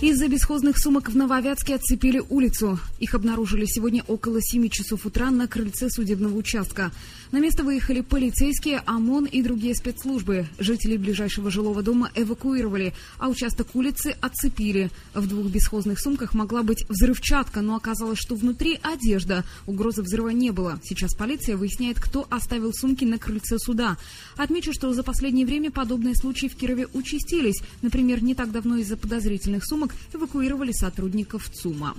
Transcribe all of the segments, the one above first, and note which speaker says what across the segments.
Speaker 1: Из-за бесхозных сумок в Нововятске отцепили улицу. Их обнаружили сегодня около 7 часов утра на крыльце судебного участка. На место выехали полицейские, ОМОН и другие спецслужбы. Жителей ближайшего жилого дома эвакуировали, а участок улицы отцепили. В двух бесхозных сумках могла быть взрывчатка, но оказалось, что внутри одежда. Угрозы взрыва не было. Сейчас полиция выясняет, кто оставил сумки на крыльце суда. Отмечу, что за последнее время подобные случаи в Кирове участились. Например, не так давно из-за подозрительных сумок эвакуировали сотрудников ЦУМа.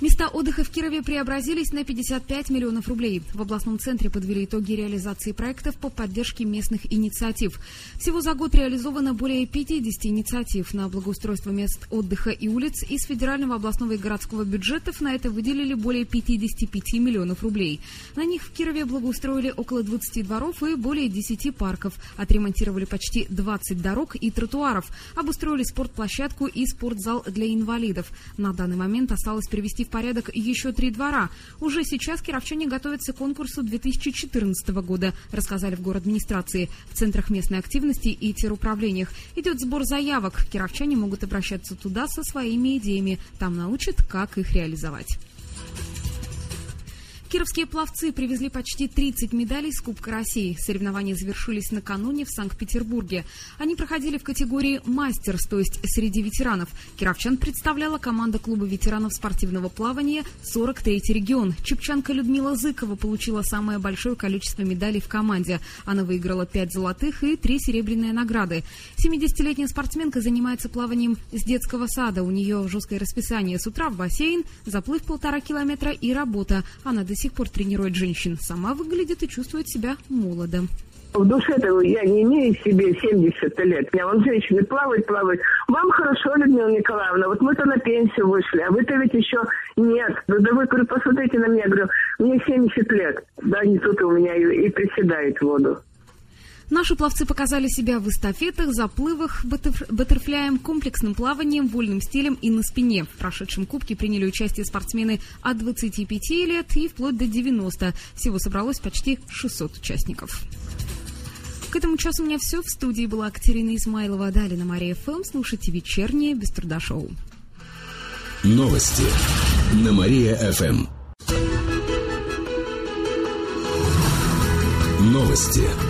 Speaker 1: Места отдыха в Кирове преобразились на 55 миллионов рублей. В областном центре подвели итоги реализации проектов по поддержке местных инициатив. Всего за год реализовано более 50 инициатив на благоустройство мест отдыха и улиц. Из федерального, областного и городского бюджетов на это выделили более 55 миллионов рублей. На них в Кирове благоустроили около 20 дворов и более 10 парков. Отремонтировали почти 20 дорог и тротуаров. Обустроили спортплощадку и спортзал для инвалидов. На данный момент осталось привести в порядок еще три двора. Уже сейчас кировчане готовятся к конкурсу 2014 года, рассказали в город администрации. В центрах местной активности и теруправлениях идет сбор заявок. Кировчане могут обращаться туда со своими идеями. Там научат, как их реализовать. Кировские пловцы привезли почти 30 медалей с Кубка России. Соревнования завершились накануне в Санкт-Петербурге. Они проходили в категории «Мастерс», то есть среди ветеранов. Кировчан представляла команда клуба ветеранов спортивного плавания 43-й регион. Чепчанка Людмила Зыкова получила самое большое количество медалей в команде. Она выиграла 5 золотых и 3 серебряные награды. 70-летняя спортсменка занимается плаванием с детского сада. У нее жесткое расписание с утра в бассейн, заплыв полтора километра и работа. Она до сих пор тренирует женщин. Сама выглядит и чувствует себя молодо.
Speaker 2: В душе-то я не имею себе 70 лет. Я вон женщины плавают, плавают. Вам хорошо, Людмила Николаевна, вот мы-то на пенсию вышли, а вы-то ведь еще нет. Да, да вы, говорю, посмотрите на меня, говорю, мне 70 лет. Да, они тут у меня и, и приседают в воду.
Speaker 1: Наши пловцы показали себя в эстафетах, заплывах, баттерфляем, комплексным плаванием, вольным стилем и на спине. В прошедшем кубке приняли участие спортсмены от 25 лет и вплоть до 90. Всего собралось почти 600 участников. К этому часу у меня все. В студии была Катерина Измайлова. Далее на Мария ФМ. Слушайте вечернее без труда шоу.
Speaker 3: Новости на Мария-ФМ. Новости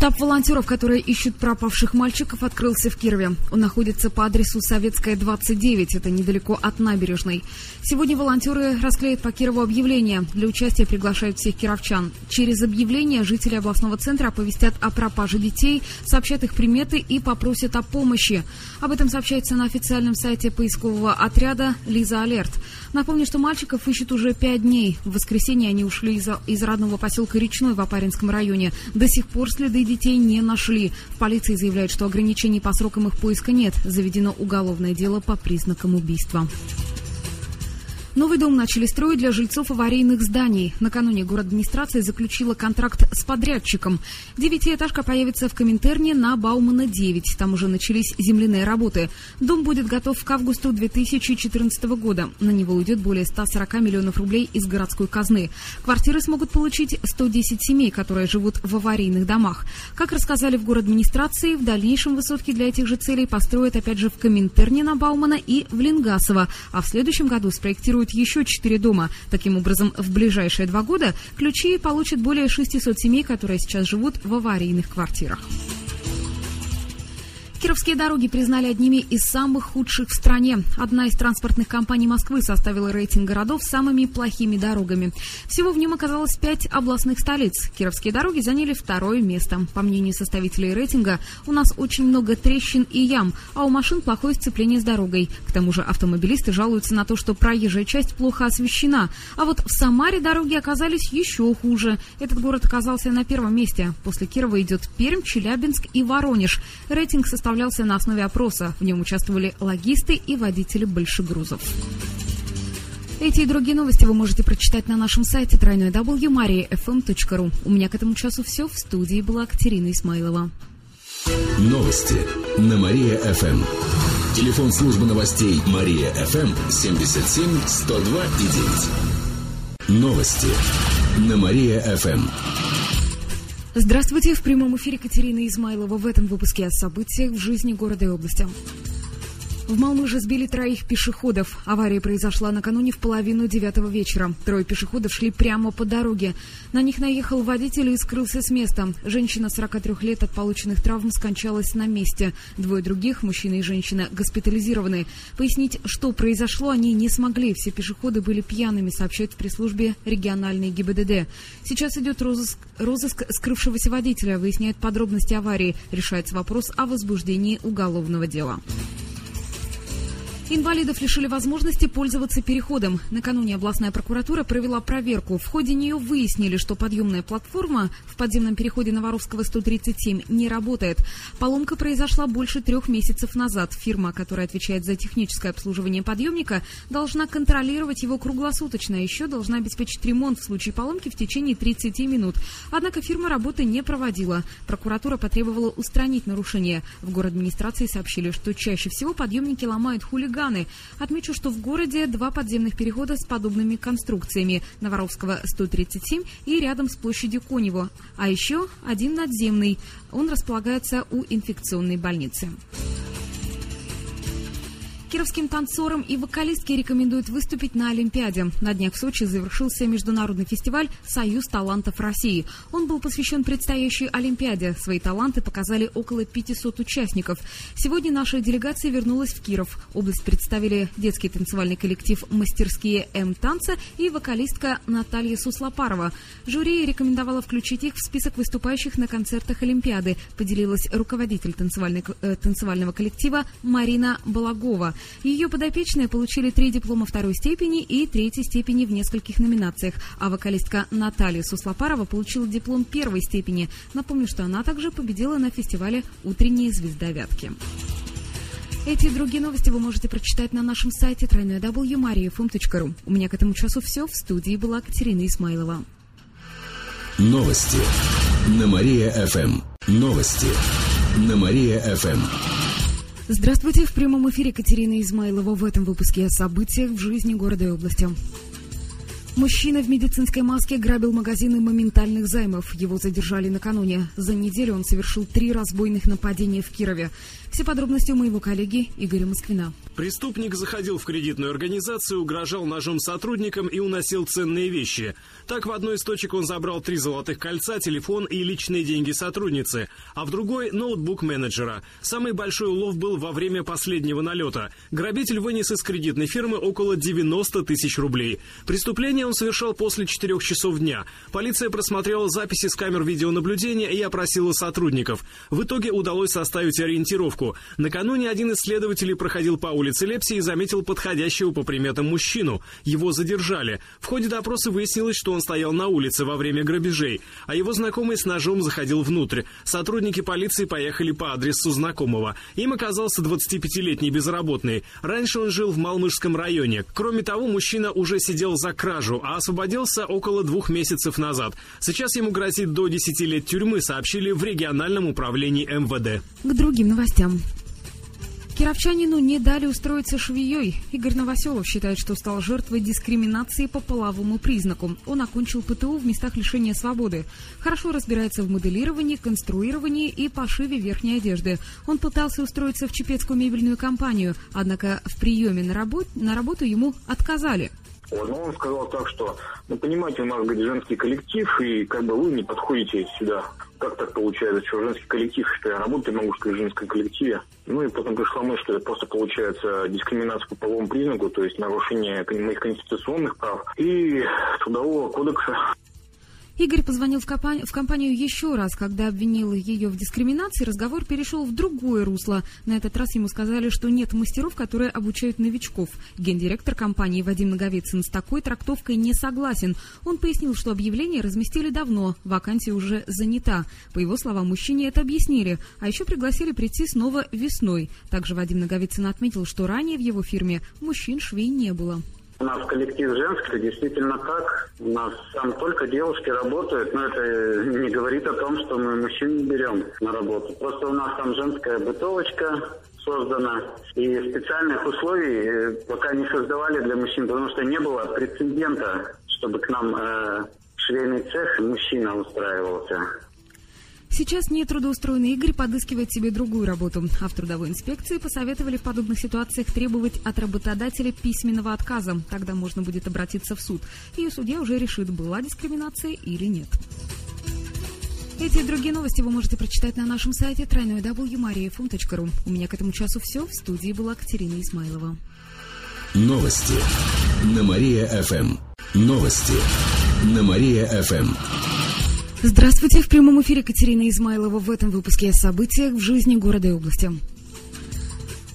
Speaker 1: Штаб волонтеров, которые ищут пропавших мальчиков, открылся в Кирове. Он находится по адресу Советская, 29, это недалеко от набережной. Сегодня волонтеры расклеят по Кирову объявления. Для участия приглашают всех кировчан. Через объявление жители областного центра оповестят о пропаже детей, сообщат их приметы и попросят о помощи. Об этом сообщается на официальном сайте поискового отряда «Лиза Алерт». Напомню, что мальчиков ищут уже пять дней. В воскресенье они ушли из, из родного поселка Речной в Апаринском районе. До сих пор следы детей не нашли. В полиции заявляют, что ограничений по срокам их поиска нет. Заведено уголовное дело по признакам убийства. Новый дом начали строить для жильцов аварийных зданий. Накануне город администрация заключила контракт с подрядчиком. Девятиэтажка появится в Коминтерне на Баумана 9. Там уже начались земляные работы. Дом будет готов к августу 2014 года. На него уйдет более 140 миллионов рублей из городской казны. Квартиры смогут получить 110 семей, которые живут в аварийных домах. Как рассказали в город администрации, в дальнейшем высотки для этих же целей построят опять же в Коминтерне на Баумана и в Ленгасово. А в следующем году спроектируют планируют еще четыре дома. Таким образом, в ближайшие два года ключи получат более 600 семей, которые сейчас живут в аварийных квартирах. Кировские дороги признали одними из самых худших в стране. Одна из транспортных компаний Москвы составила рейтинг городов с самыми плохими дорогами. Всего в нем оказалось пять областных столиц. Кировские дороги заняли второе место. По мнению составителей рейтинга, у нас очень много трещин и ям, а у машин плохое сцепление с дорогой. К тому же автомобилисты жалуются на то, что проезжая часть плохо освещена. А вот в Самаре дороги оказались еще хуже. Этот город оказался на первом месте. После Кирова идет Пермь, Челябинск и Воронеж. Рейтинг составляет составлялся на основе опроса. В нем участвовали логисты и водители большегрузов. Эти и другие новости вы можете прочитать на нашем сайте www.mariafm.ru. У меня к этому часу все. В студии была Катерина Исмайлова.
Speaker 3: Новости на Мария-ФМ. Телефон службы новостей Мария-ФМ 77 102 и 9. Новости на Мария-ФМ.
Speaker 1: Здравствуйте, в прямом эфире Катерина Измайлова. В этом выпуске о событиях в жизни города и области. В Малмыже сбили троих пешеходов. Авария произошла накануне в половину девятого вечера. Трое пешеходов шли прямо по дороге. На них наехал водитель и скрылся с места. Женщина 43 лет от полученных травм скончалась на месте. Двое других, мужчина и женщина, госпитализированы. Пояснить, что произошло, они не смогли. Все пешеходы были пьяными, сообщают в пресс-службе региональной ГИБДД. Сейчас идет розыск, розыск скрывшегося водителя, выясняют подробности аварии. Решается вопрос о возбуждении уголовного дела. Инвалидов лишили возможности пользоваться переходом. Накануне областная прокуратура провела проверку. В ходе нее выяснили, что подъемная платформа в подземном переходе Новорусского 137 не работает. Поломка произошла больше трех месяцев назад. Фирма, которая отвечает за техническое обслуживание подъемника, должна контролировать его круглосуточно. А еще должна обеспечить ремонт в случае поломки в течение 30 минут. Однако фирма работы не проводила. Прокуратура потребовала устранить нарушение. В город администрации сообщили, что чаще всего подъемники ломают хулиганы Курганы. Отмечу, что в городе два подземных перехода с подобными конструкциями. Новоровского 137 и рядом с площадью Конево. А еще один надземный. Он располагается у инфекционной больницы. Кировским танцорам и вокалистке рекомендуют выступить на Олимпиаде. На днях в Сочи завершился международный фестиваль «Союз талантов России». Он был посвящен предстоящей Олимпиаде. Свои таланты показали около 500 участников. Сегодня наша делегация вернулась в Киров. Область представили детский танцевальный коллектив «Мастерские М-танца» и вокалистка Наталья Суслопарова. Жюри рекомендовала включить их в список выступающих на концертах Олимпиады, поделилась руководитель э, танцевального коллектива Марина Балагова. Ее подопечные получили три диплома второй степени и третьей степени в нескольких номинациях, а вокалистка Наталья Суслопарова получила диплом первой степени. Напомню, что она также победила на фестивале «Утренняя звезда Вятки». Эти и другие новости вы можете прочитать на нашем сайте www.mariafm.ru. У меня к этому часу все. В студии была Катерина Исмайлова.
Speaker 3: Новости на Мария-ФМ. Новости на Мария-ФМ.
Speaker 1: Здравствуйте, в прямом эфире Катерина Измайлова в этом выпуске о событиях в жизни города и области. Мужчина в медицинской маске грабил магазины моментальных займов. Его задержали накануне. За неделю он совершил три разбойных нападения в Кирове. Все подробности у моего коллеги Игоря Москвина.
Speaker 4: Преступник заходил в кредитную организацию, угрожал ножом сотрудникам и уносил ценные вещи. Так, в одной из точек он забрал три золотых кольца, телефон и личные деньги сотрудницы, а в другой – ноутбук менеджера. Самый большой улов был во время последнего налета. Грабитель вынес из кредитной фирмы около 90 тысяч рублей. Преступление он совершал после четырех часов дня. Полиция просмотрела записи с камер видеонаблюдения и опросила сотрудников. В итоге удалось составить ориентировку. Накануне один из следователей проходил по улице Лепси и заметил подходящего по приметам мужчину. Его задержали. В ходе допроса выяснилось, что он стоял на улице во время грабежей, а его знакомый с ножом заходил внутрь. Сотрудники полиции поехали по адресу знакомого. Им оказался 25-летний безработный. Раньше он жил в Малмышском районе. Кроме того, мужчина уже сидел за кражу, а освободился около двух месяцев назад. Сейчас ему грозит до 10 лет тюрьмы, сообщили в региональном управлении МВД.
Speaker 1: К другим новостям. Кировчанину не дали устроиться швеей. Игорь Новоселов считает, что стал жертвой дискриминации по половому признаку. Он окончил ПТУ в местах лишения свободы. Хорошо разбирается в моделировании, конструировании и пошиве верхней одежды. Он пытался устроиться в чепецкую мебельную компанию, однако в приеме на, работ... на работу ему отказали.
Speaker 5: Вот, но он сказал так, что, ну, понимаете, у нас, говорит, женский коллектив, и как бы вы не подходите сюда. Как так получается, что женский коллектив, что я работаю, могу сказать, в женском коллективе. Ну и потом пришла мысль, что это просто получается дискриминация по половому признаку, то есть нарушение моих конституционных прав и трудового кодекса.
Speaker 1: Игорь позвонил в, компанию, в компанию еще раз, когда обвинил ее в дискриминации. Разговор перешел в другое русло. На этот раз ему сказали, что нет мастеров, которые обучают новичков. Гендиректор компании Вадим Наговицын с такой трактовкой не согласен. Он пояснил, что объявление разместили давно, вакансия уже занята. По его словам, мужчине это объяснили, а еще пригласили прийти снова весной. Также Вадим Наговицын отметил, что ранее в его фирме мужчин-швей не было.
Speaker 5: У нас коллектив женский, действительно так. У нас там только девушки работают, но это не говорит о том, что мы мужчин не берем на работу. Просто у нас там женская бытовочка создана, и специальных условий э, пока не создавали для мужчин, потому что не было прецедента, чтобы к нам э, швейный цех мужчина устраивался.
Speaker 1: Сейчас нетрудоустроенный Игорь подыскивает себе другую работу. А в трудовой инспекции посоветовали в подобных ситуациях требовать от работодателя письменного отказа. Тогда можно будет обратиться в суд. И судья уже решит, была дискриминация или нет. Эти и другие новости вы можете прочитать на нашем сайте www.mariafm.ru. У меня к этому часу все. В студии была Катерина Измайлова.
Speaker 3: Новости на Мария-ФМ. Новости на Мария-ФМ.
Speaker 1: Здравствуйте, в прямом эфире Катерина Измайлова в этом выпуске о событиях в жизни города и области.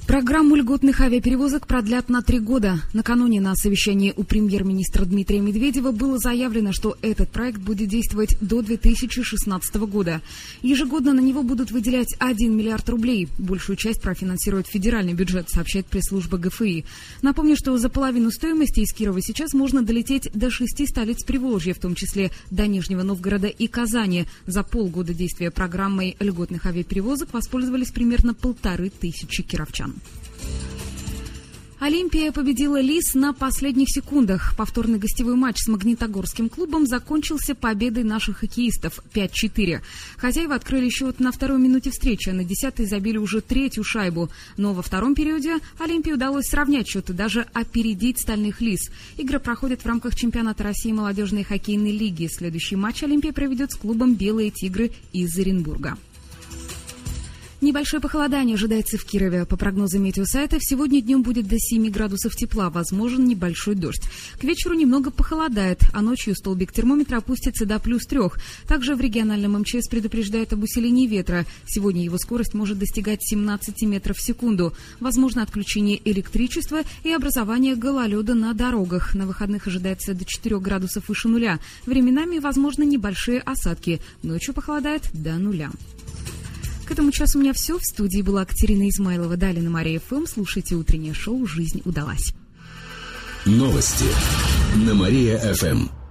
Speaker 1: Программу льготных авиаперевозок продлят на три года. Накануне на совещании у премьер-министра Дмитрия Медведева было заявлено, что этот проект будет действовать до 2016 года. Ежегодно на него будут выделять 1 миллиард рублей. Большую часть профинансирует федеральный бюджет, сообщает пресс-служба ГФИ. Напомню, что за половину стоимости из Кирова сейчас можно долететь до шести столиц Приволжья, в том числе до Нижнего Новгорода и Казани. За полгода действия программой льготных авиаперевозок воспользовались примерно полторы тысячи кировчан. Олимпия победила Лис на последних секундах. Повторный гостевой матч с Магнитогорским клубом закончился победой наших хоккеистов 5-4. Хозяева открыли счет на второй минуте встречи, а на десятой забили уже третью шайбу. Но во втором периоде Олимпии удалось сравнять счет и даже опередить стальных Лис. Игры проходят в рамках чемпионата России молодежной хоккейной лиги. Следующий матч Олимпия проведет с клубом «Белые тигры» из Оренбурга. Небольшое похолодание ожидается в Кирове. По прогнозам метеосайтов, сегодня днем будет до 7 градусов тепла, возможен небольшой дождь. К вечеру немного похолодает, а ночью столбик термометра опустится до плюс трех. Также в региональном МЧС предупреждают об усилении ветра. Сегодня его скорость может достигать 17 метров в секунду. Возможно отключение электричества и образование гололеда на дорогах. На выходных ожидается до 4 градусов выше нуля. Временами возможны небольшие осадки. Ночью похолодает до нуля. К этому часу у меня все. В студии была Катерина Измайлова. Далее на Мария ФМ. Слушайте утреннее шоу «Жизнь удалась».
Speaker 3: Новости на Мария-ФМ.